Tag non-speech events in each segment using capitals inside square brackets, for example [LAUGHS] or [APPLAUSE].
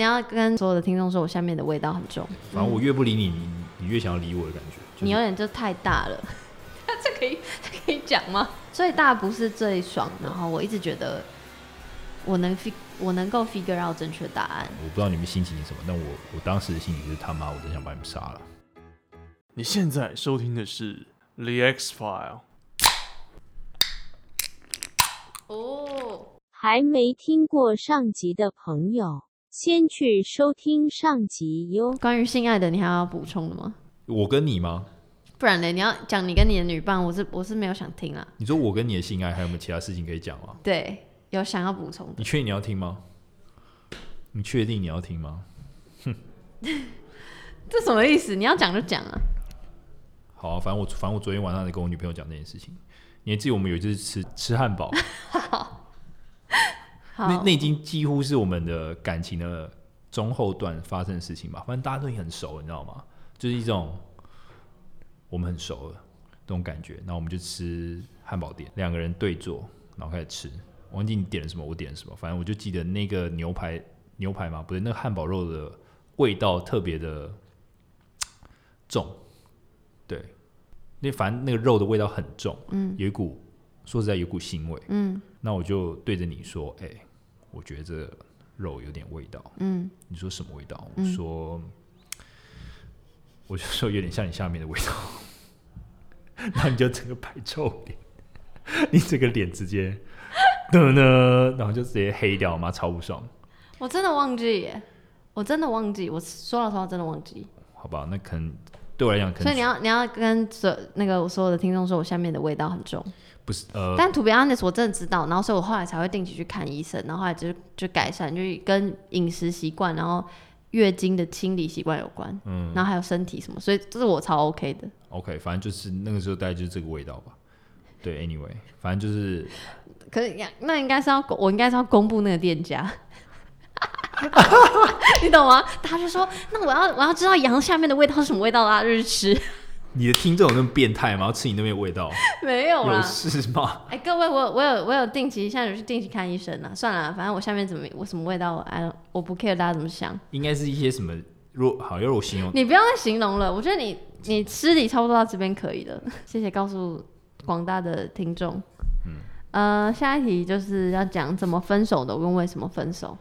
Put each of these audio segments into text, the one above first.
你要跟所有的听众说，我下面的味道很重。反正我越不理你，你你越想要理我的感觉。就是、你有点就太大了，[LAUGHS] 这可以这可以讲吗？最大不是最爽，然后我一直觉得我能 fig 我能够 figure out 正确答案。我不知道你们心情是什么，但我我当时的心情就是他妈，我真想把你们杀了。你现在收听的是 The X File。哦，还没听过上集的朋友，先去收听上集哟。关于性爱的，你还要补充的吗？我跟你吗？不然呢？你要讲你跟你的女伴，我是我是没有想听啊。你说我跟你的性爱还有没有其他事情可以讲啊？对，有想要补充的。你确定你要听吗？你确定你要听吗？哼，[LAUGHS] 这什么意思？你要讲就讲啊。好啊，反正我反正我昨天晚上在跟我女朋友讲这件事情。你还记得我们有一次吃吃汉堡？[LAUGHS] 那那已经几乎是我们的感情的中后段发生的事情吧。反正大家都已经很熟，你知道吗？就是一种我们很熟了这种感觉。然后我们就吃汉堡店，两个人对坐，然后开始吃。我忘记你点了什么，我点了什么。反正我就记得那个牛排牛排嘛，不对，那个汉堡肉的味道特别的重，对。那反正那个肉的味道很重，嗯，有一股说实在有股腥味，嗯，那我就对着你说，哎、欸，我觉得这肉有点味道，嗯，你说什么味道？我说，嗯、我就说有点像你下面的味道，[LAUGHS] 然后你就整个白臭脸，[LAUGHS] 你这个脸直接，[LAUGHS] 呢呢，然后就直接黑掉嘛，超不爽。我真的忘记耶，我真的忘记，我说老实话，真的忘记。好吧，那可能。对我来讲，所以你要你要跟所那个我所有的听众说，我下面的味道很重，不是呃，但 to be honest 我真的知道，然后所以我后来才会定期去看医生，然后后来就就改善，就是跟饮食习惯，然后月经的清理习惯有关，嗯，然后还有身体什么，所以这是我超 OK 的。OK，反正就是那个时候大概就是这个味道吧。对，Anyway，反正就是，可是那应该是要我应该是要公布那个店家。[LAUGHS] 你懂吗？他就说：“那我要我要知道羊下面的味道是什么味道啦，就是吃。”你的听众有那么变态吗？要吃你那边的味道？[LAUGHS] 没有啦，有事吗？哎、欸，各位，我我有我有定期，现在有去定期看医生啊。算了，反正我下面怎么我什么味道，哎，我不 care 大家怎么想。应该是一些什么？若好，要我形容，你不要再形容了。我觉得你你尸体差不多到这边可以了。[LAUGHS] 谢谢告诉广大的听众。嗯，呃，下一题就是要讲怎么分手的，问为什么分手。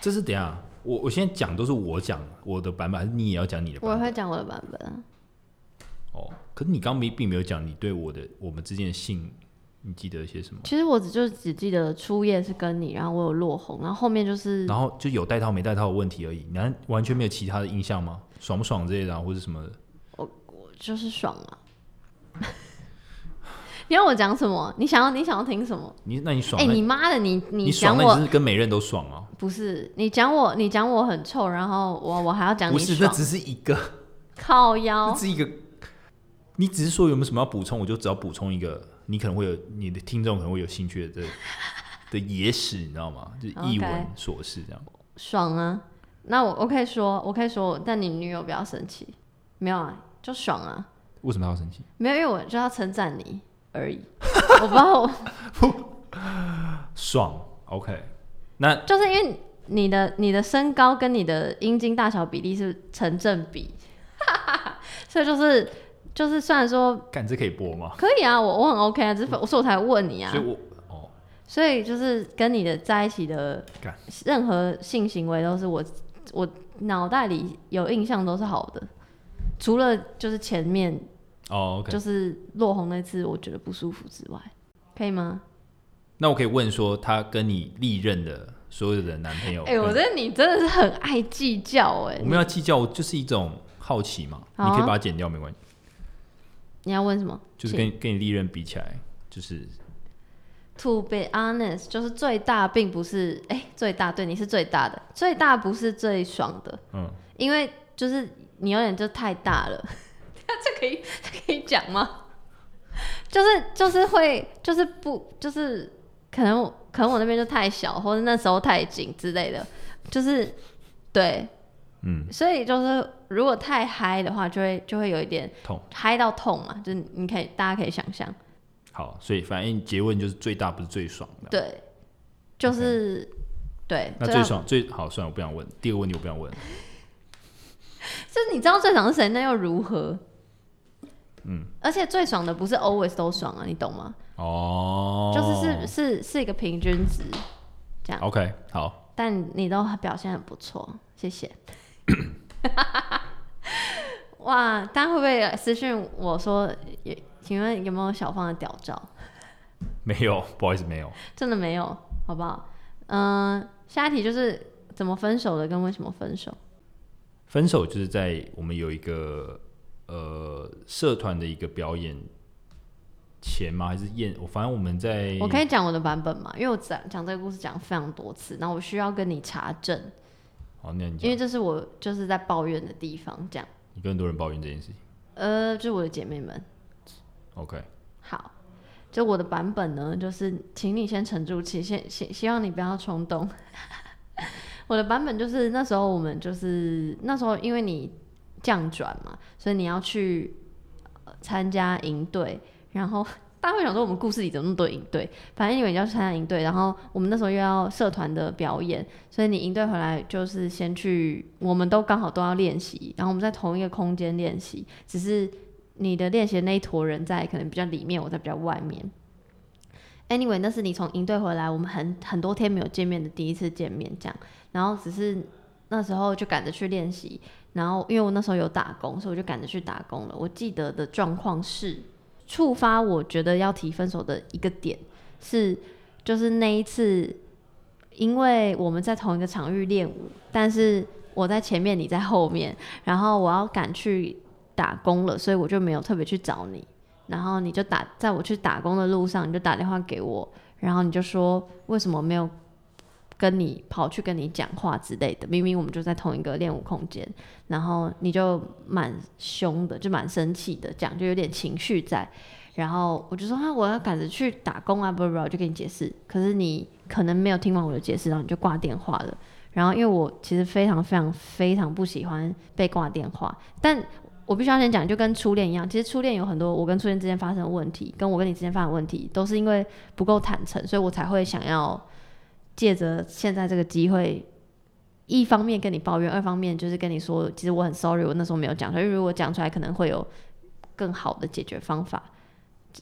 这是等下，我我现在讲都是我讲我的版本，还是你也要讲你的版本？我会讲我的版本啊。哦，可是你刚刚没并没有讲你对我的我们之间的性，你记得一些什么？其实我只就只记得初夜是跟你，然后我有落红，然后后面就是，然后就有带套没带套的问题而已，你还完全没有其他的印象吗？爽不爽这些的，或者什么的？我我就是爽啊。你要我讲什么？你想要你想要听什么？你那你爽？哎、欸，你妈的，你你讲我是跟每人都爽啊？不是，你讲我你讲我很臭，然后我我还要讲你是，那只是一个 [LAUGHS] 靠腰，这是一个。你只是说有没有什么要补充？我就只要补充一个，你可能会有你的听众可能会有兴趣的的野史，你知道吗？就一闻琐事这样。Okay. 爽啊！那我我可以说，我可以说，但你女友不要生气。没有啊，就爽啊。为什么要生气？没有，因为我就要称赞你。而已，[LAUGHS] 我不知道。我 [LAUGHS] 爽，OK，那就是因为你的你的身高跟你的阴茎大小比例是成正比，[LAUGHS] 所以就是就是虽然说，感这可以播吗？可以啊，我我很 OK 啊，只是我说我才问你啊，所以我哦，所以就是跟你的在一起的任何性行为都是我我脑袋里有印象都是好的，除了就是前面。哦、oh, okay.，就是落红那次，我觉得不舒服之外，可以吗？那我可以问说，他跟你历任的所有的男朋友，哎、欸，我觉得你真的是很爱计较，哎，我们要计较，就是一种好奇嘛，啊、你可以把它剪掉，没关系。你要问什么？就是跟跟你历任比起来，就是 To be honest，就是最大并不是，哎、欸，最大对你是最大的，最大不是最爽的，嗯，因为就是你有点就太大了。[LAUGHS] 这可以这可以讲吗？就是就是会就是不就是可能可能我那边就太小，或者那时候太紧之类的，就是对，嗯，所以就是如果太嗨的话，就会就会有一点痛，嗨到痛嘛，就是你可以大家可以想象。好，所以反正结论就是最大不是最爽的，对，就是对，那最爽最好算了，我不想问。第二个问题我不想问。[LAUGHS] 就是你知道最爽是谁，那又如何？嗯，而且最爽的不是 always 都爽啊，你懂吗？哦，就是是是是一个平均值，这样。OK，好。但你都表现很不错，谢谢。[COUGHS] 哇，大家会不会私信我说，请问有没有小芳的屌照？没有，不好意思，没有。真的没有，好不好？嗯、呃，下一题就是怎么分手的，跟为什么分手？分手就是在我们有一个。呃，社团的一个表演前吗？还是演？我反正我们在，我可以讲我的版本嘛，因为我讲讲这个故事讲非常多次，那我需要跟你查证。好，那你，因为这是我就是在抱怨的地方，这样。你跟很多人抱怨这件事情？呃，就是我的姐妹们。OK。好，就我的版本呢，就是请你先沉住气，先希希望你不要冲动。[LAUGHS] 我的版本就是那时候我们就是那时候因为你。降转嘛，所以你要去参加营队，然后 [LAUGHS] 大家会想说我们故事里怎么那么多营队？反正因为你要参加营队，然后我们那时候又要社团的表演，所以你营队回来就是先去，我们都刚好都要练习，然后我们在同一个空间练习，只是你的练习的那一坨人在可能比较里面，我在比较外面。Anyway，那是你从营队回来，我们很很多天没有见面的第一次见面，这样，然后只是那时候就赶着去练习。然后，因为我那时候有打工，所以我就赶着去打工了。我记得的状况是，触发我觉得要提分手的一个点是，就是那一次，因为我们在同一个场域练舞，但是我在前面，你在后面，然后我要赶去打工了，所以我就没有特别去找你。然后你就打，在我去打工的路上，你就打电话给我，然后你就说为什么没有。跟你跑去跟你讲话之类的，明明我们就在同一个练舞空间，然后你就蛮凶的，就蛮生气的，讲就有点情绪在，然后我就说啊，我要赶着去打工啊，不不不，我就跟你解释，可是你可能没有听完我的解释，然后你就挂电话了。然后因为我其实非常非常非常不喜欢被挂电话，但我必须要先讲，就跟初恋一样，其实初恋有很多我跟初恋之间发生的问题，跟我跟你之间发生的问题，都是因为不够坦诚，所以我才会想要。借着现在这个机会，一方面跟你抱怨，二方面就是跟你说，其实我很 sorry，我那时候没有讲出来，因为如果讲出来，可能会有更好的解决方法。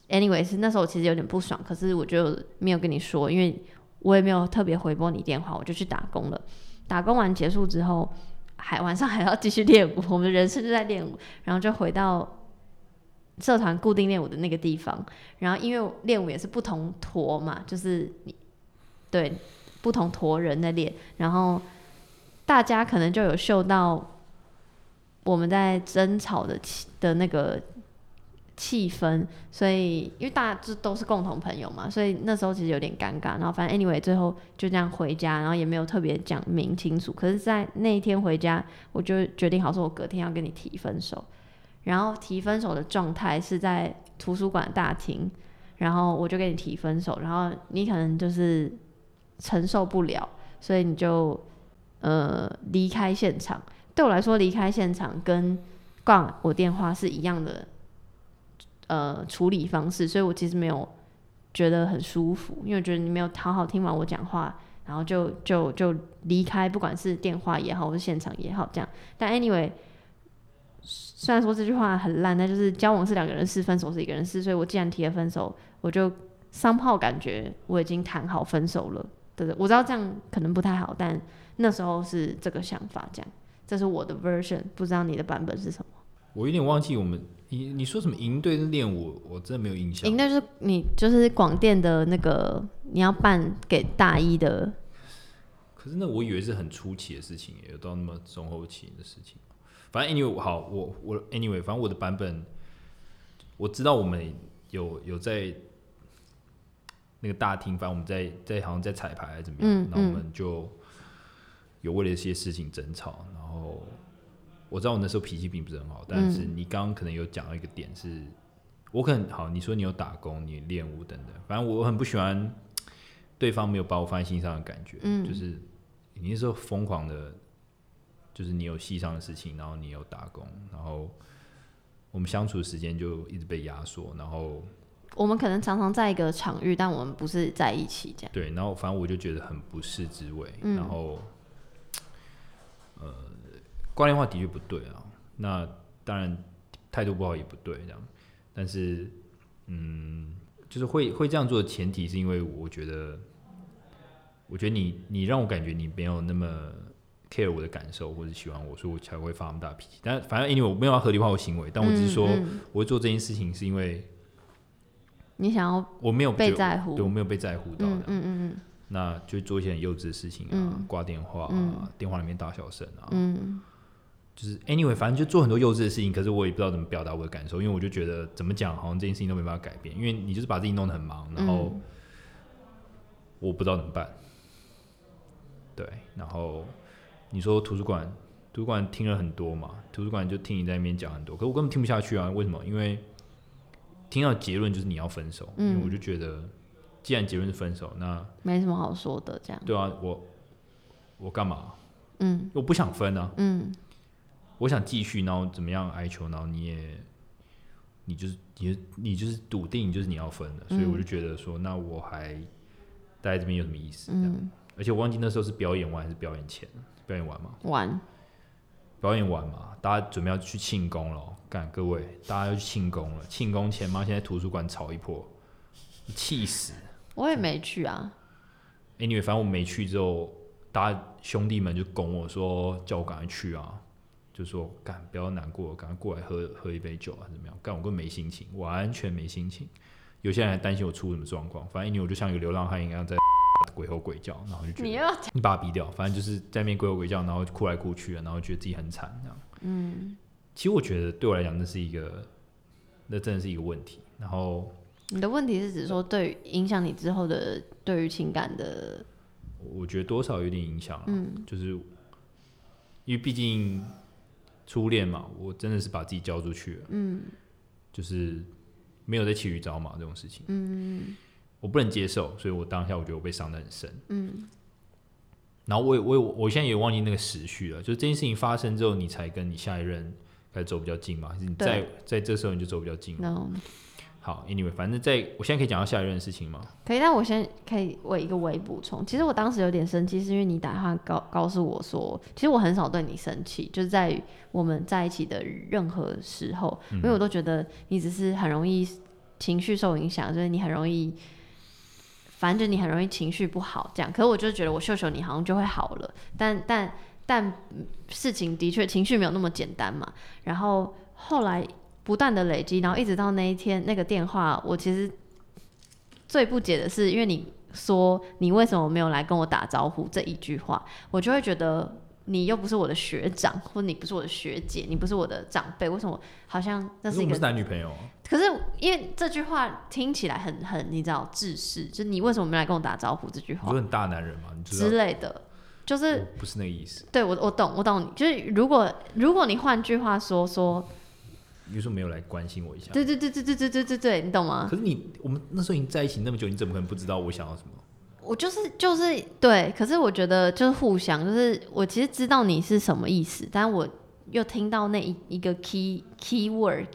Anyway，是那时候我其实有点不爽，可是我就没有跟你说，因为我也没有特别回拨你电话，我就去打工了。打工完结束之后，还晚上还要继续练舞，我们人生就在练舞，然后就回到社团固定练舞的那个地方，然后因为练舞也是不同坨嘛，就是你对。不同坨人的脸，然后大家可能就有嗅到我们在争吵的气的那个气氛，所以因为大家这都是共同朋友嘛，所以那时候其实有点尴尬。然后反正 anyway 最后就这样回家，然后也没有特别讲明清楚。可是，在那一天回家，我就决定好说，我隔天要跟你提分手。然后提分手的状态是在图书馆大厅，然后我就跟你提分手，然后你可能就是。承受不了，所以你就呃离开现场。对我来说，离开现场跟挂我电话是一样的呃处理方式，所以我其实没有觉得很舒服，因为我觉得你没有好好听完我讲话，然后就就就离开，不管是电话也好，或是现场也好，这样。但 anyway，虽然说这句话很烂，但就是交往是两个人事，分手是一个人事，所以我既然提了分手，我就 somehow 感觉我已经谈好分手了。对对，我知道这样可能不太好，但那时候是这个想法，这样，这是我的 version，不知道你的版本是什么？我有点忘记我们，你你说什么营队的练舞，我真的没有印象。营队就是你就是广电的那个你要办给大一的，可是那我以为是很初期的事情，有到那么中后期的事情。反正 anyway 好，我我 anyway，反正我的版本，我知道我们有有在。那个大厅，反正我们在在好像在彩排还是怎么样，嗯，然后我们就有为了一些事情争吵。然后我知道我那时候脾气并不是很好，但是你刚刚可能有讲到一个点是，是我可能好，你说你有打工，你练舞等等，反正我很不喜欢对方没有把我放在心上的感觉，嗯，就是你那时候疯狂的，就是你有戏上的事情，然后你有打工，然后我们相处的时间就一直被压缩，然后。我们可能常常在一个场域，但我们不是在一起这样。对，然后反正我就觉得很不是滋味，嗯、然后，呃，挂电话的确不对啊。那当然态度不好也不对，这样。但是，嗯，就是会会这样做的前提是因为我觉得，我觉得你你让我感觉你没有那么 care 我的感受，或者喜欢我，所以我才会发那么大脾气。但反正因为我没有要合理化我行为，但我只是说，嗯嗯、我会做这件事情是因为。你想要我没有被在乎，对我没有被在乎到，嗯嗯嗯，那就做一些很幼稚的事情啊，挂电话啊，电话里面大小声啊，嗯，就是 anyway，反正就做很多幼稚的事情，可是我也不知道怎么表达我的感受，因为我就觉得怎么讲，好像这件事情都没办法改变，因为你就是把自己弄得很忙，然后我不知道怎么办，对，然后你说图书馆，图书馆听了很多嘛，图书馆就听你在那边讲很多，可是我根本听不下去啊，为什么？因为。听到结论就是你要分手，嗯，因为我就觉得，既然结论是分手，那没什么好说的，这样。对啊，我我干嘛？嗯，我不想分啊，嗯，我想继续，然后怎么样哀求，然后你也，你就是你你就是笃定就是你要分的，所以我就觉得说，那我还待在这边有什么意思？嗯，而且我忘记那时候是表演完还是表演前？表演完吗？完。表演完嘛，大家准备要去庆功了。干，各位，大家要去庆功了。庆功前妈，现在图书馆吵一波，气死。我也没去啊。Anyway，反正我没去之后，大家兄弟们就拱我说，叫我赶快去啊，就说干，不要难过，赶快过来喝喝一杯酒啊，怎么样？干，我根本没心情，完全没心情。有些人还担心我出什么状况，反正 Anyway，我就像一个流浪汉一样在。鬼吼鬼叫，然后就觉得你要你把他逼掉，反正就是在那边鬼吼鬼叫，然后哭来哭去的，然后觉得自己很惨，这样。嗯，其实我觉得对我来讲，那是一个，那真的是一个问题。然后你的问题是指说，对影响你之后的对于情感的，我觉得多少有点影响。嗯，就是因为毕竟初恋嘛，我真的是把自己交出去了。嗯，就是没有在骑驴找马这种事情。嗯。我不能接受，所以我当下我觉得我被伤得很深。嗯，然后我也我也我现在也忘记那个时序了，就是这件事情发生之后，你才跟你下一任开始走比较近嘛？还是你在在这时候你就走比较近？No. 好，Anyway，反正在我现在可以讲到下一任的事情吗？可以，但我先可以为一个微补充。其实我当时有点生气，是因为你打电话告告诉我说，其实我很少对你生气，就是在我们在一起的任何时候，嗯、因为我都觉得你只是很容易情绪受影响，就是你很容易。反正你很容易情绪不好，这样。可是我就觉得我秀秀你好像就会好了，但但但事情的确情绪没有那么简单嘛。然后后来不断的累积，然后一直到那一天那个电话，我其实最不解的是，因为你说你为什么没有来跟我打招呼这一句话，我就会觉得。你又不是我的学长，或者你不是我的学姐，你不是我的长辈，为什么好像那是一个？是男女朋友啊？可是因为这句话听起来很很，你知道，自私，就是你为什么没来跟我打招呼？这句话，你是很大男人嘛？你知道之类的，就是不是那个意思。对我，我懂，我懂你。就是如果如果你换句话说说，你说没有来关心我一下？对对对对对对对对对，你懂吗？可是你我们那时候已经在一起那么久，你怎么可能不知道我想要什么？我就是就是对，可是我觉得就是互相，就是我其实知道你是什么意思，但我又听到那一一个 key key word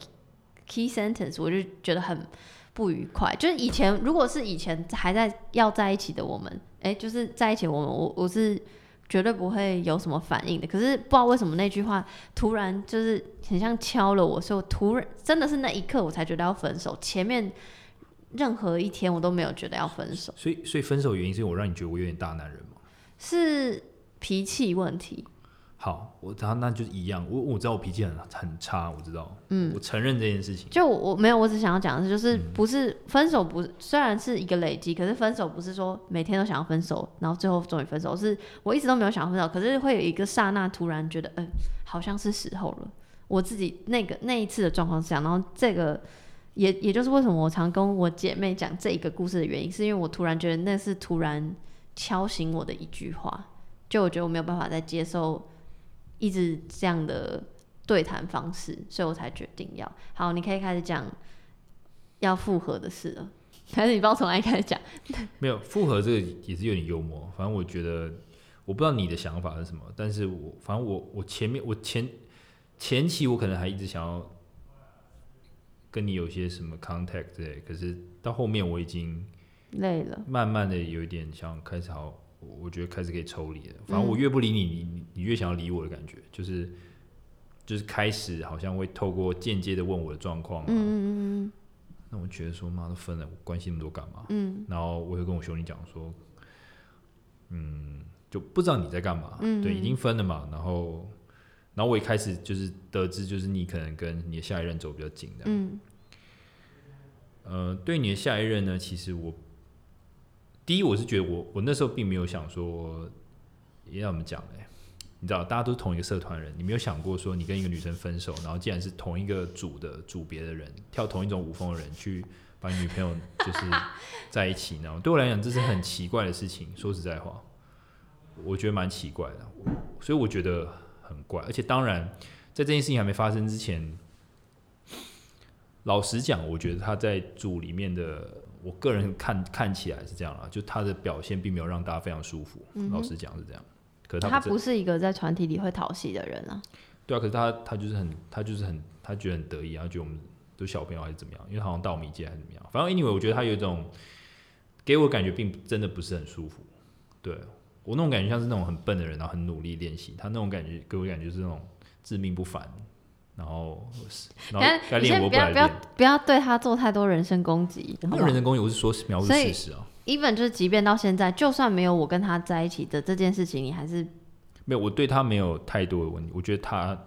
key sentence，我就觉得很不愉快。就是以前如果是以前还在要在一起的我们，哎、就是在一起我们，我我是绝对不会有什么反应的。可是不知道为什么那句话突然就是很像敲了我，所以我突然真的是那一刻我才觉得要分手。前面。任何一天我都没有觉得要分手，所以所以分手原因是因为我让你觉得我有点大男人吗？是脾气问题。好，我他那就是一样，我我知道我脾气很很差，我知道，嗯，我承认这件事情。就我没有，我只想要讲的是，就是不是分手不是，虽然是一个累积，可是分手不是说每天都想要分手，然后最后终于分手，是我一直都没有想要分手，可是会有一个刹那突然觉得，嗯，好像是时候了。我自己那个那一次的状况是这样，然后这个。也也就是为什么我常跟我姐妹讲这一个故事的原因，是因为我突然觉得那是突然敲醒我的一句话，就我觉得我没有办法再接受一直这样的对谈方式，所以我才决定要好。你可以开始讲要复合的事了，[LAUGHS] 还是你帮我从哪里开始讲？[LAUGHS] 没有复合这个也是有点幽默，反正我觉得我不知道你的想法是什么，但是我反正我我前面我前前期我可能还一直想要。跟你有些什么 contact 之类，可是到后面我已经累了，慢慢的有一点想开始好，我觉得开始可以抽离了。反正我越不理你，你你越想要理我的感觉，就是就是开始好像会透过间接的问我的状况啊。嗯嗯嗯。那我觉得说妈都分了，我关心那么多干嘛？嗯。然后我会跟我兄弟讲说，嗯，就不知道你在干嘛。嗯。对，已经分了嘛。然后，然后我一开始就是得知，就是你可能跟你的下一任走比较近的。嗯。呃，对你的下一任呢，其实我第一我是觉得我我那时候并没有想说，要怎么讲呢？你知道，大家都是同一个社团人，你没有想过说，你跟一个女生分手，然后既然是同一个组的组别的人，跳同一种舞风的人去把你女朋友就是在一起，然后对我来讲这是很奇怪的事情。说实在话，我觉得蛮奇怪的，所以我觉得很怪。而且当然，在这件事情还没发生之前，老实讲，我觉得他在组里面的，我个人看看起来是这样啊，就他的表现并没有让大家非常舒服。嗯、老实讲是这样。可是他不，他不是一个在团体里会讨喜的人啊。对啊，可是他他就是很他就是很他觉得很得意啊，觉得我们都小朋友还是怎么样？因为好像到我们一届还是怎么样？反正 anyway，我觉得他有一种给我感觉并真的不是很舒服。对我那种感觉像是那种很笨的人，然后很努力练习。他那种感觉给我感觉是那种自命不凡，然后然后该练我不要。不要不要对他做太多人身攻击。我没有人身攻击，我是说描述事实啊。even 就是，即便到现在，就算没有我跟他在一起的这件事情，你还是没有。我对他没有太多的问题，我觉得他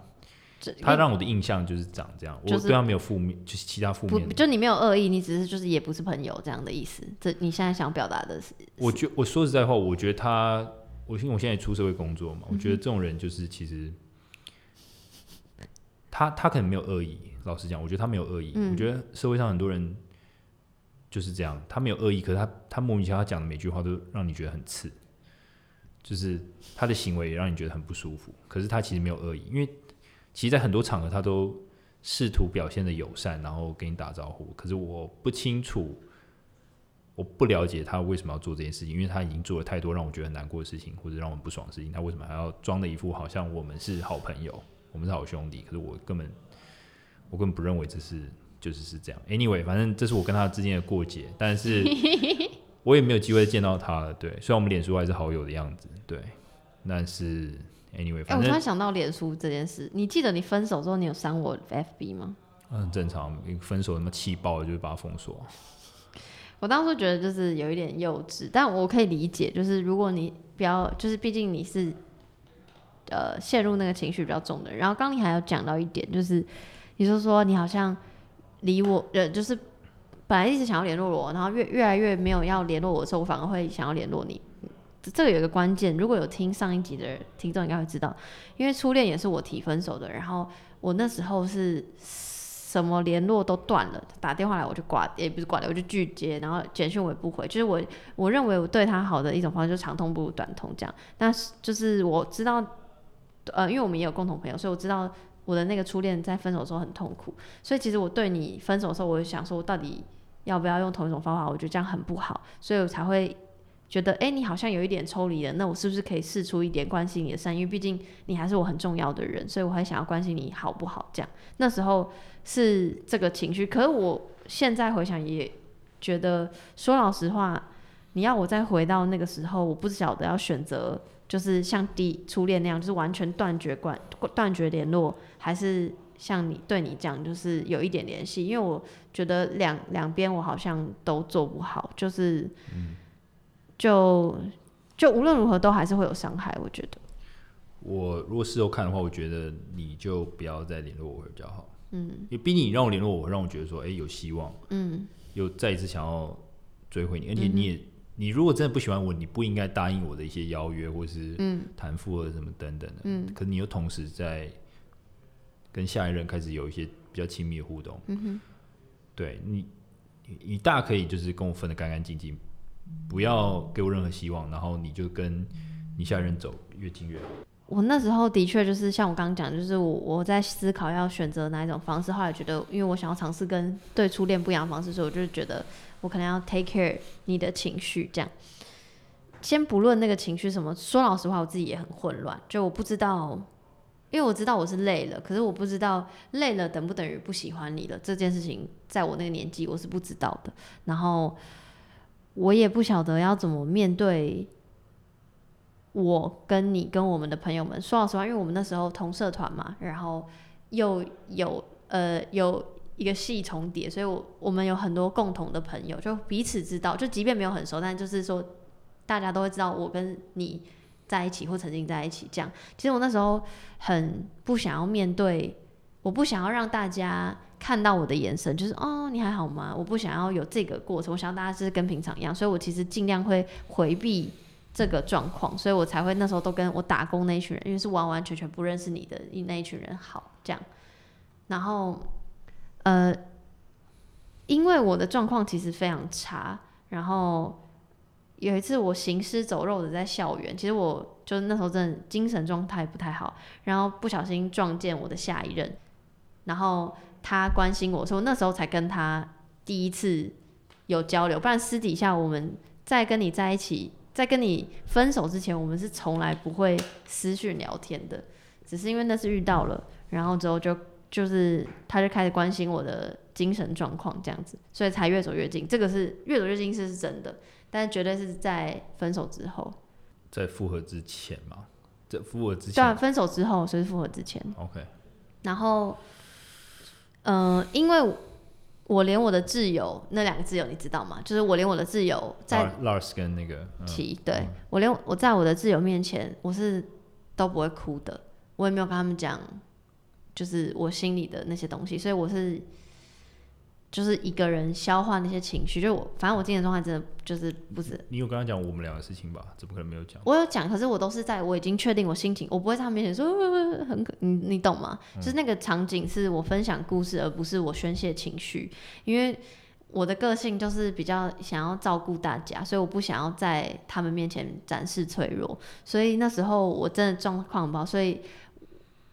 他让我的印象就是长这样，就是、我对他没有负面，就是其他负面。就你没有恶意，你只是就是也不是朋友这样的意思。这你现在想表达的是？我觉我说实在话，我觉得他，我因为我现在出社会工作嘛，我觉得这种人就是其实他他可能没有恶意。老实讲，我觉得他没有恶意。嗯、我觉得社会上很多人。就是这样，他没有恶意，可是他他莫名其妙，他讲的每句话都让你觉得很刺，就是他的行为也让你觉得很不舒服。可是他其实没有恶意，因为其实，在很多场合他都试图表现的友善，然后跟你打招呼。可是我不清楚，我不了解他为什么要做这件事情，因为他已经做了太多让我觉得很难过的事情，或者让我们不爽的事情。他为什么还要装的一副好像我们是好朋友，我们是好兄弟？可是我根本我根本不认为这是。就是是这样，Anyway，反正这是我跟他之间的过节，但是 [LAUGHS] 我也没有机会见到他了。对，虽然我们脸书还是好友的样子，对，但是 Anyway，我突然想到脸书这件事，你记得你分手之后你有删我 FB 吗？很、嗯、正常，分手那么气爆了，就把它封锁。[LAUGHS] 我当初觉得就是有一点幼稚，但我可以理解，就是如果你比较，就是毕竟你是呃陷入那个情绪比较重的人。然后刚你还有讲到一点，就是你就说你好像。离我呃，就是本来一直想要联络我，然后越越来越没有要联络我的时候，我反而会想要联络你。这个有一个关键，如果有听上一集的听众应该会知道，因为初恋也是我提分手的，然后我那时候是什么联络都断了，打电话来我就挂，也不是挂掉，我就拒接，然后简讯我也不回，就是我我认为我对他好的一种方式，就是长痛不如短痛这样。但是就是我知道，呃，因为我们也有共同朋友，所以我知道。我的那个初恋在分手的时候很痛苦，所以其实我对你分手的时候，我就想说，我到底要不要用同一种方法？我觉得这样很不好，所以我才会觉得，哎，你好像有一点抽离了，那我是不是可以试出一点关心你的善意？因为毕竟你还是我很重要的人，所以我还想要关心你好不好？这样那时候是这个情绪，可是我现在回想也觉得，说老实话，你要我再回到那个时候，我不晓得要选择。就是像第初恋那样，就是完全断绝关断绝联络，还是像你对你讲，就是有一点联系。因为我觉得两两边我好像都做不好，就是，就就无论如何都还是会有伤害。我觉得，我如果事后看的话，我觉得你就不要再联络我会比较好。嗯，因为毕竟你让我联络我，让我觉得说，哎、欸，有希望。嗯，又再一次想要追回你，而且你也。嗯你如果真的不喜欢我，你不应该答应我的一些邀约，或是谈复合什么等等的。嗯，可是你又同时在跟下一任开始有一些比较亲密的互动。嗯哼，对你，你大可以就是跟我分得干干净净，不要给我任何希望，然后你就跟你下一任走越近越好。我那时候的确就是像我刚刚讲，就是我我在思考要选择哪一种方式，后来觉得，因为我想要尝试跟对初恋不一样的方式，所以我就觉得。我可能要 take care 你的情绪，这样。先不论那个情绪什么，说老实话，我自己也很混乱，就我不知道因为我知道我是累了，可是我不知道累了等不等于不喜欢你了。这件事情在我那个年纪我是不知道的，然后我也不晓得要怎么面对我跟你跟我们的朋友们。说老实话，因为我们那时候同社团嘛，然后又有呃有。一个系重叠，所以我我们有很多共同的朋友，就彼此知道，就即便没有很熟，但就是说大家都会知道我跟你在一起或曾经在一起这样。其实我那时候很不想要面对，我不想要让大家看到我的眼神，就是哦，你还好吗？我不想要有这个过程，我想要大家是跟平常一样，所以我其实尽量会回避这个状况，所以我才会那时候都跟我打工那一群人，因为是完完全全不认识你的那一群人好这样，然后。呃，因为我的状况其实非常差，然后有一次我行尸走肉的在校园，其实我就是那时候真的精神状态不太好，然后不小心撞见我的下一任，然后他关心我，所以我那时候才跟他第一次有交流，不然私底下我们在跟你在一起，在跟你分手之前，我们是从来不会私讯聊天的，只是因为那次遇到了，然后之后就。就是他就开始关心我的精神状况这样子，所以才越走越近。这个是越走越近是是真的，但绝对是在分手之后，在复合之前嘛？在复合之前，对啊，分手之后，所以复合之前。OK。然后，嗯、呃，因为我连我的挚友那两个挚友你知道吗？就是我连我的挚友在 Lars 跟那个提、嗯，对我连我在我的挚友面前，我是都不会哭的，我也没有跟他们讲。就是我心里的那些东西，所以我是就是一个人消化那些情绪。就我反正我精神状态真的就是不是。你有跟他讲我们俩的事情吧？怎么可能没有讲？我有讲，可是我都是在我已经确定我心情，我不会在他面前说很可，你你懂吗？嗯。就是那个场景是我分享故事，而不是我宣泄情绪。因为我的个性就是比较想要照顾大家，所以我不想要在他们面前展示脆弱。所以那时候我真的状况很不好，所以。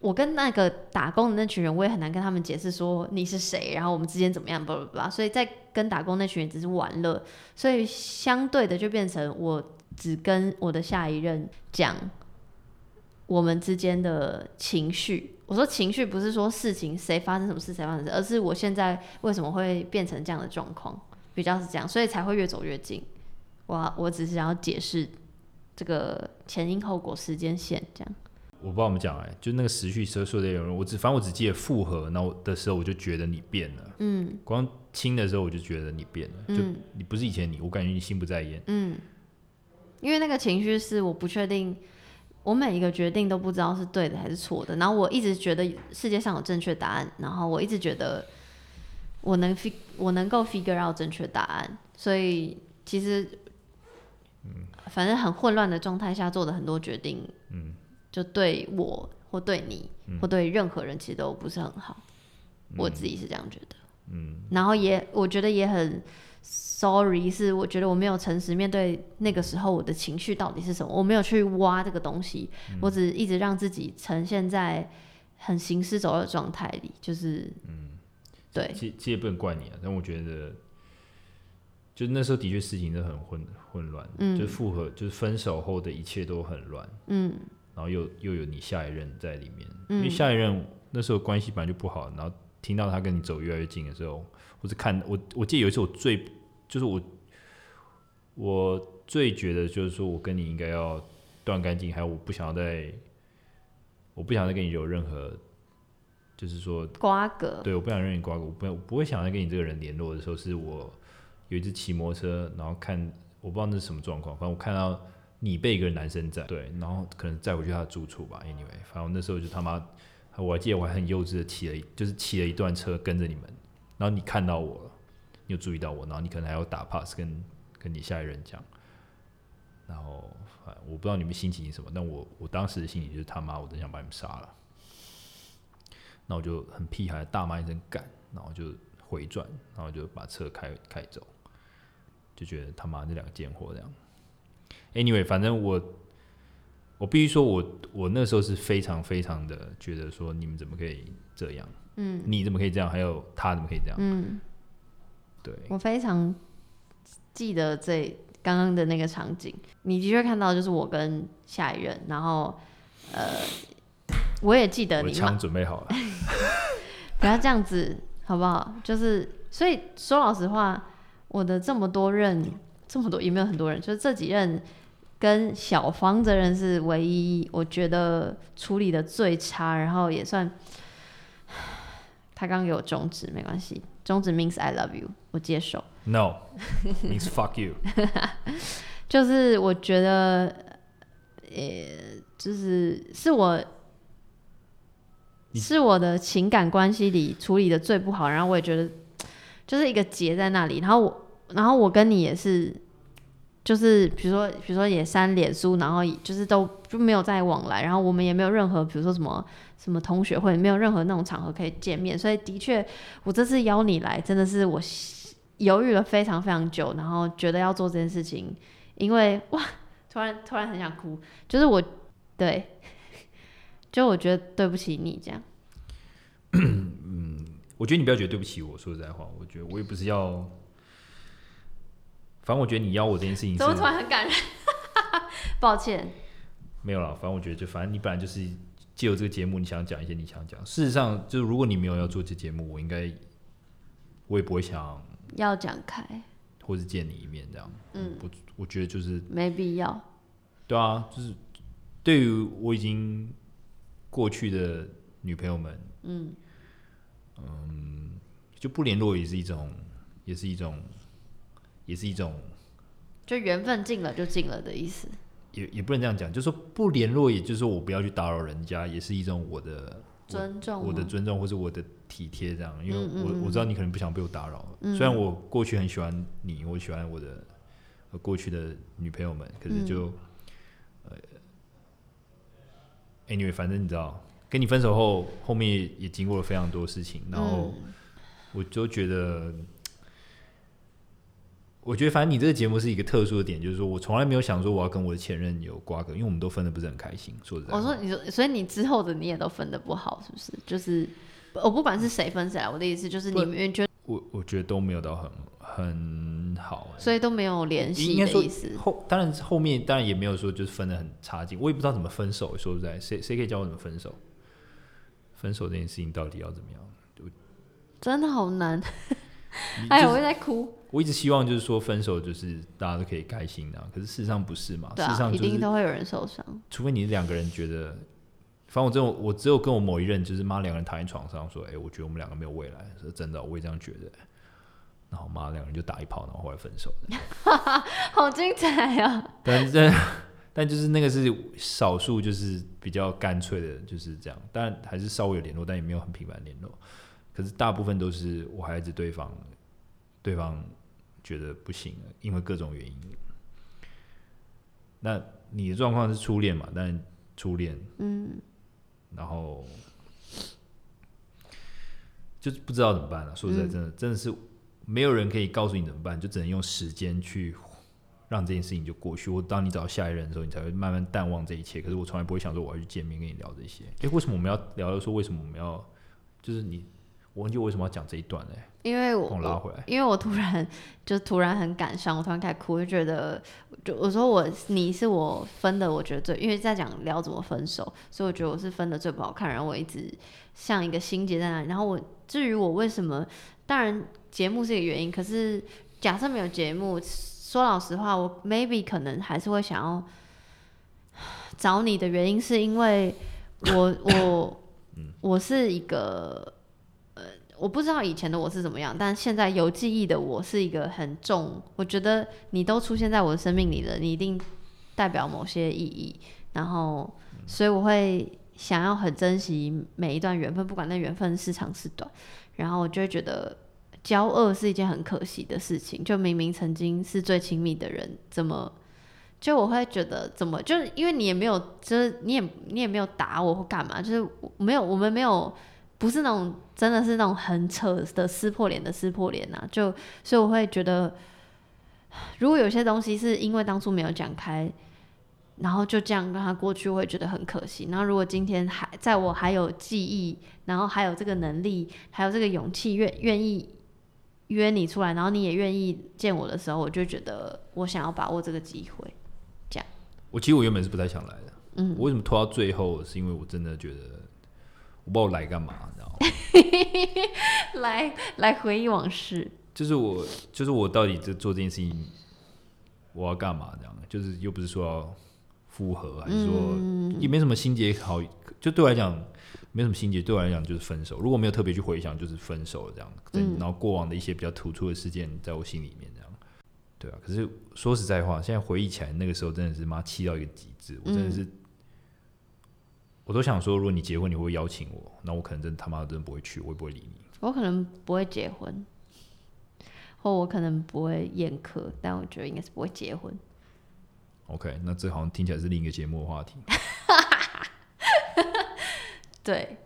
我跟那个打工的那群人，我也很难跟他们解释说你是谁，然后我们之间怎么样，巴拉巴拉。所以在跟打工那群人只是玩乐，所以相对的就变成我只跟我的下一任讲我们之间的情绪。我说情绪不是说事情谁发生什么事谁发生事，而是我现在为什么会变成这样的状况，比较是这样，所以才会越走越近。我我只是想要解释这个前因后果时间线这样。我不知道怎么讲哎，就那个时序说说的有人，我只反正我只记得复合，然后的时候我就觉得你变了，嗯，光亲的时候我就觉得你变了，嗯，就你不是以前你，我感觉你心不在焉，嗯，因为那个情绪是我不确定，我每一个决定都不知道是对的还是错的，然后我一直觉得世界上有正确答案，然后我一直觉得我能 fig 我能够 figure out 正确答案，所以其实，嗯，反正很混乱的状态下做的很多决定，嗯。就对我或对你、嗯、或对任何人，其实都不是很好、嗯。我自己是这样觉得。嗯。然后也，我觉得也很 sorry，是我觉得我没有诚实面对那个时候我的情绪到底是什么，我没有去挖这个东西，嗯、我只一直让自己呈现在很行尸走肉的状态里，就是。嗯。对。其其实也不能怪你啊，但我觉得，就那时候的确事情是很混混乱，嗯，就复合，就是分手后的一切都很乱，嗯。然后又又有你下一任在里面，嗯、因为下一任那时候关系本来就不好，然后听到他跟你走越来越近的时候，或是看我，我记得有一次我最就是我我最觉得就是说我跟你应该要断干净，还有我不想要再我不想再跟你有任何就是说瓜葛，对，我不想让你瓜葛，我不我不会想再跟你这个人联络的时候，是我有一次骑摩托车，然后看我不知道那是什么状况，反正我看到。你被一个男生载，对，然后可能载回去他的住处吧。Anyway，反正那时候就他妈，我还记得我还很幼稚的骑了，就是骑了一段车跟着你们。然后你看到我了，你有注意到我，然后你可能还要打 pass 跟跟你下一任讲。然后，我不知道你们心情是什么，但我我当时的心情就是他妈，我真想把你们杀了。那我就很屁孩大骂一声干，然后就回转，然后就把车开开走，就觉得他妈这两个贱货这样。Anyway，反正我我必须说我，我我那时候是非常非常的觉得说，你们怎么可以这样？嗯，你怎么可以这样？还有他怎么可以这样？嗯，对，我非常记得这刚刚的那个场景。你的确看到就是我跟下一任，然后呃，我也记得你枪准备好了 [LAUGHS] [LAUGHS] 不要这样子好不好？就是所以说老实话，我的这么多任，这么多也没有很多人，就是这几任跟小芳这人是唯一我觉得处理的最差，然后也算 [SIGHS] 他刚给我终止，没关系，终止 means I love you，我接受。No means fuck you，[LAUGHS] 就是我觉得，呃，就是是我。是我的情感关系里处理的最不好，然后我也觉得就是一个结在那里，然后我，然后我跟你也是，就是比如说，比如说也删脸书，然后就是都就没有再往来，然后我们也没有任何，比如说什么什么同学会，没有任何那种场合可以见面，所以的确，我这次邀你来，真的是我犹豫了非常非常久，然后觉得要做这件事情，因为哇，突然突然很想哭，就是我对。[LAUGHS] 就我觉得对不起你这样，[COUGHS] 嗯，我觉得你不要觉得对不起我。说实在话，我觉得我也不是要，反正我觉得你邀我这件事情，怎么突然很感人？[LAUGHS] 抱歉，没有了。反正我觉得，就反正你本来就是借由这个节目，你想讲一些你想讲。事实上，就是如果你没有要做这节目，我应该我也不会想要讲开，或是见你一面这样。嗯，我我觉得就是没必要。对啊，就是对于我已经。过去的女朋友们，嗯嗯，就不联络也是一种，也是一种，也是一种，就缘分尽了就尽了的意思。也也不能这样讲，就是说不联络，也就是说我不要去打扰人家，也是一种我的尊重我，的尊重或者我的体贴这样。因为我嗯嗯嗯我知道你可能不想被我打扰，嗯、虽然我过去很喜欢你，我喜欢我的过去的女朋友们，可是就。嗯 Anyway，反正你知道，跟你分手后，后面也，经过了非常多事情，然后我就觉得，嗯、我觉得反正你这个节目是一个特殊的点，就是说我从来没有想说我要跟我的前任有瓜葛，因为我们都分的不是很开心。说实在，我说你说，所以你之后的你也都分的不好，是不是？就是我不管是谁分谁来，我的意思就是你们觉得我我觉得都没有到很。很好，所以都没有联系的意思。后当然后面当然也没有说就是分的很差劲，我也不知道怎么分手。说实在，谁谁可以教我怎么分手？分手这件事情到底要怎么样？真的好难。哎呀，我在哭。我一直希望就是说分手就是大家都可以开心的，啊，可是事实上不是嘛？啊，事实上，就是，一定都会有人受伤。除非你两个人觉得，反正我只有我只有跟我某一任就是妈两个人躺在床上说，哎，欸，我觉得我们两个没有未来，是真的，我也这样觉得。然后妈两个人就打一炮，然后后来分手的，[LAUGHS] 好精彩啊！但是但就是那个是少数，就是比较干脆的，就是这样。但还是稍微有联络，但也没有很频繁联络。可是大部分都是我还是对方，对方觉得不行了，因为各种原因。那你的状况是初恋嘛？但初恋，嗯，然后就是不知道怎么办了。说实在，真的、嗯、真的是。没有人可以告诉你怎么办，就只能用时间去让这件事情就过去。我当你找到下一任的时候，你才会慢慢淡忘这一切。可是我从来不会想说我要去见面跟你聊这些。诶，为什么我们要聊？说为什么我们要？就是你，我问就为什么要讲这一段呢？因为我，我拉回来，因为我突然就突然很感伤，我突然开始哭，就觉得，就我说我你是我分的，我觉得最，因为在讲聊怎么分手，所以我觉得我是分的最不好看。然后我一直像一个心结在那里。然后我至于我为什么，当然。节目是一个原因，可是假设没有节目，说老实话，我 maybe 可能还是会想要找你的原因，是因为我我我是一个呃，我不知道以前的我是怎么样，但现在有记忆的我是一个很重，我觉得你都出现在我的生命里了，你一定代表某些意义，然后所以我会想要很珍惜每一段缘分，不管那缘分是长是短，然后我就会觉得。骄恶是一件很可惜的事情，就明明曾经是最亲密的人，怎么就我会觉得怎么就是因为你也没有，就是你也你也没有打我或干嘛，就是没有我们没有不是那种真的是那种很扯的撕破脸的撕破脸呐，就所以我会觉得，如果有些东西是因为当初没有讲开，然后就这样让它过去，会觉得很可惜。然后如果今天还在我还有记忆，然后还有这个能力，还有这个勇气，愿愿意。约你出来，然后你也愿意见我的时候，我就觉得我想要把握这个机会，这样。我其实我原本是不太想来的，嗯，我为什么拖到最后？是因为我真的觉得我不知道我来干嘛，[LAUGHS] 来来回忆往事。就是我，就是我到底这做这件事情，我要干嘛？这样，就是又不是说要复合，还是说也没什么心结好，就对我来讲没什么心结，对我来讲就是分手。如果没有特别去回想，就是分手了这样。嗯。然后过往的一些比较突出的事件，在我心里面这样。对啊，可是说实在话，现在回忆起来，那个时候真的是妈气到一个极致，我真的是，我都想说，如果你结婚，你会邀请我？那我可能真他妈的真的不会去，我也不会理你。我可能不会结婚。或我可能不会宴客，但我觉得应该是不会结婚。OK，那这好像听起来是另一个节目的话题。[LAUGHS] 对，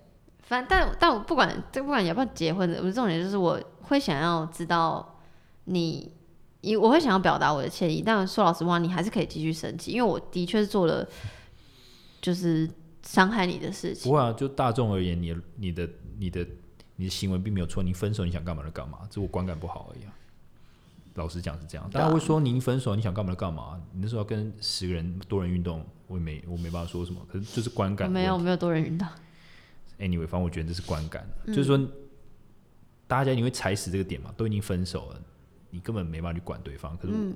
反正但但我不管这不管要不要结婚的，我重点就是我会想要知道你，因我会想要表达我的歉意。但说老实话，你还是可以继续生气，因为我的确是做了就是伤害你的事情。不会啊，就大众而言，你你的你的你的行为并没有错。你分手，你想干嘛就干嘛，只是我观感不好而已啊。老实讲是这样，大家会说你一分手你想干嘛就干嘛，你那时候要跟十个人多人运动，我也没我没办法说什么，可是就是观感。没有没有多人运动。Anyway，反正我觉得这是观感，嗯、就是说大家你会踩死这个点嘛，都已经分手了，你根本没办法去管对方。可是、嗯、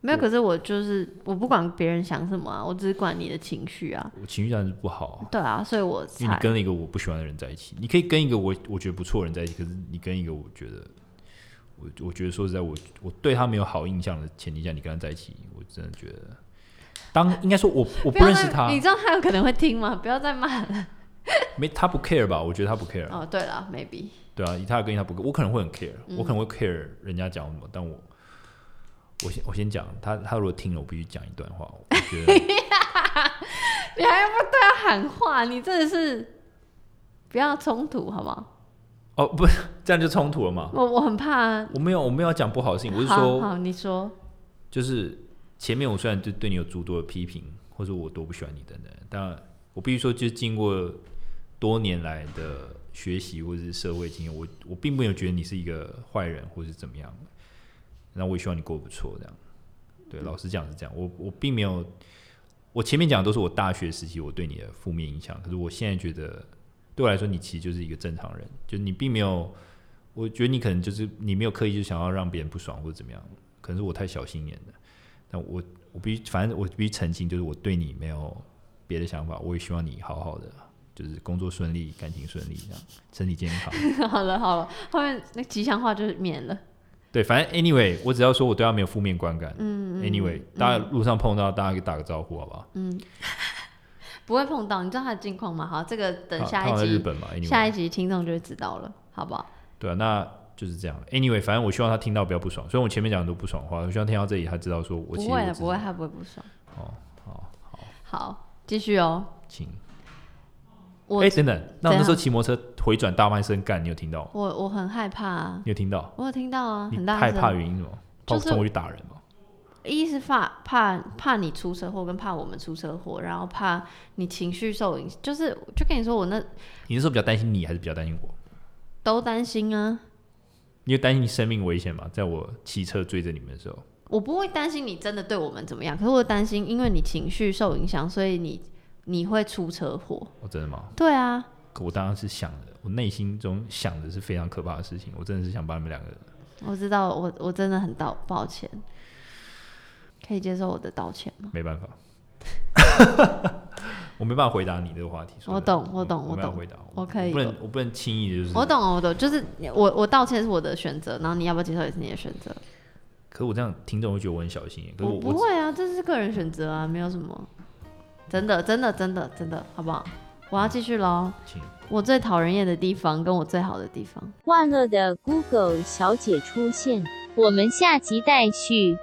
没有，可是我就是我不管别人想什么啊，我只是管你的情绪啊。我情绪当然是不好、啊。对啊，所以我因为你跟了一个我不喜欢的人在一起，你可以跟一个我我觉得不错的人在一起，可是你跟一个我觉得。我我觉得说实在，我我对他没有好印象的前提下，你跟他在一起，我真的觉得，当应该说我我不认识他，你知道他有可能会听吗？不要再骂了。没，他不 care 吧？我觉得他不 care。哦，对了，maybe。对啊，以他的个性，他不，我可能会很 care，、嗯、我可能会 care 人家讲什么，但我我先我先讲，他他如果听了，我必须讲一段话。我觉得 [LAUGHS] [LAUGHS] 你还要不对他喊话？你真的是不要冲突，好不好？哦，不是这样就冲突了嘛？我我很怕、啊。我没有，我没有讲不好的事情，我是说，好，好，你说，就是前面我虽然对对你有诸多的批评，或者我多不喜欢你等等，但我必须说，就经过多年来的学习或者是社会经验，我我并没有觉得你是一个坏人，或是怎么样。那我也希望你过得不错，这样。对，老实讲是这样。我我并没有，我前面讲的都是我大学时期我对你的负面影响，可是我现在觉得。对我来说，你其实就是一个正常人，就你并没有，我觉得你可能就是你没有刻意就想要让别人不爽或者怎么样，可能是我太小心眼了。但我我必须，反正我必须澄清，就是我对你没有别的想法，我也希望你好好的，就是工作顺利，感情顺利，这样身体健康。[LAUGHS] 好了好了，后面那吉祥话就是免了。对，反正 anyway，我只要说我对他没有负面观感。嗯，嗯，anyway，大家路上碰到，大家给打个招呼，好不好？嗯。[LAUGHS] 不会碰到，你知道他的近况吗？好，这个等下一集，Anyway、下一集听众就会知道了，好不好？对啊，那就是这样。Anyway，反正我希望他听到比较不爽，所以我前面讲的都不爽的话，我希望听到这里他知道说我，我不会，不会，他不会不爽。哦，好，好，好，继续哦，请。我哎，等等，那我那时候骑摩托车回转大半声干，你有听到？我我很害怕啊。你有听到？我有听到啊，很大害怕原因什么？怕冲过去打人吗？一是怕怕怕你出车祸，跟怕我们出车祸，然后怕你情绪受影响，就是就跟你说我那，你是说比较担心你，还是比较担心我？都担心啊。你有担心你生命危险吗？在我骑车追着你们的时候，我不会担心你真的对我们怎么样，可是我担心因为你情绪受影响，所以你你会出车祸。哦，真的吗？对啊。可我当然是想的，我内心中想的是非常可怕的事情，我真的是想把你们两个人。我知道，我我真的很道抱歉。可以接受我的道歉吗？没办法，[LAUGHS] 我没办法回答你这个话题。我懂，我懂，我懂。回答，我可以，不能，我不能轻易的就是。我懂，我懂，就是我，我道歉是我的选择，然后你要不要接受也是你的选择。可是我这样听众会觉得我很小心，可是，我不会啊，这是个人选择啊，没有什么。真的，真的，真的，真的，好不好？我要继续喽。请。我最讨人厌的地方，跟我最好的地方。万恶的 Google 小姐出现，我们下集待续。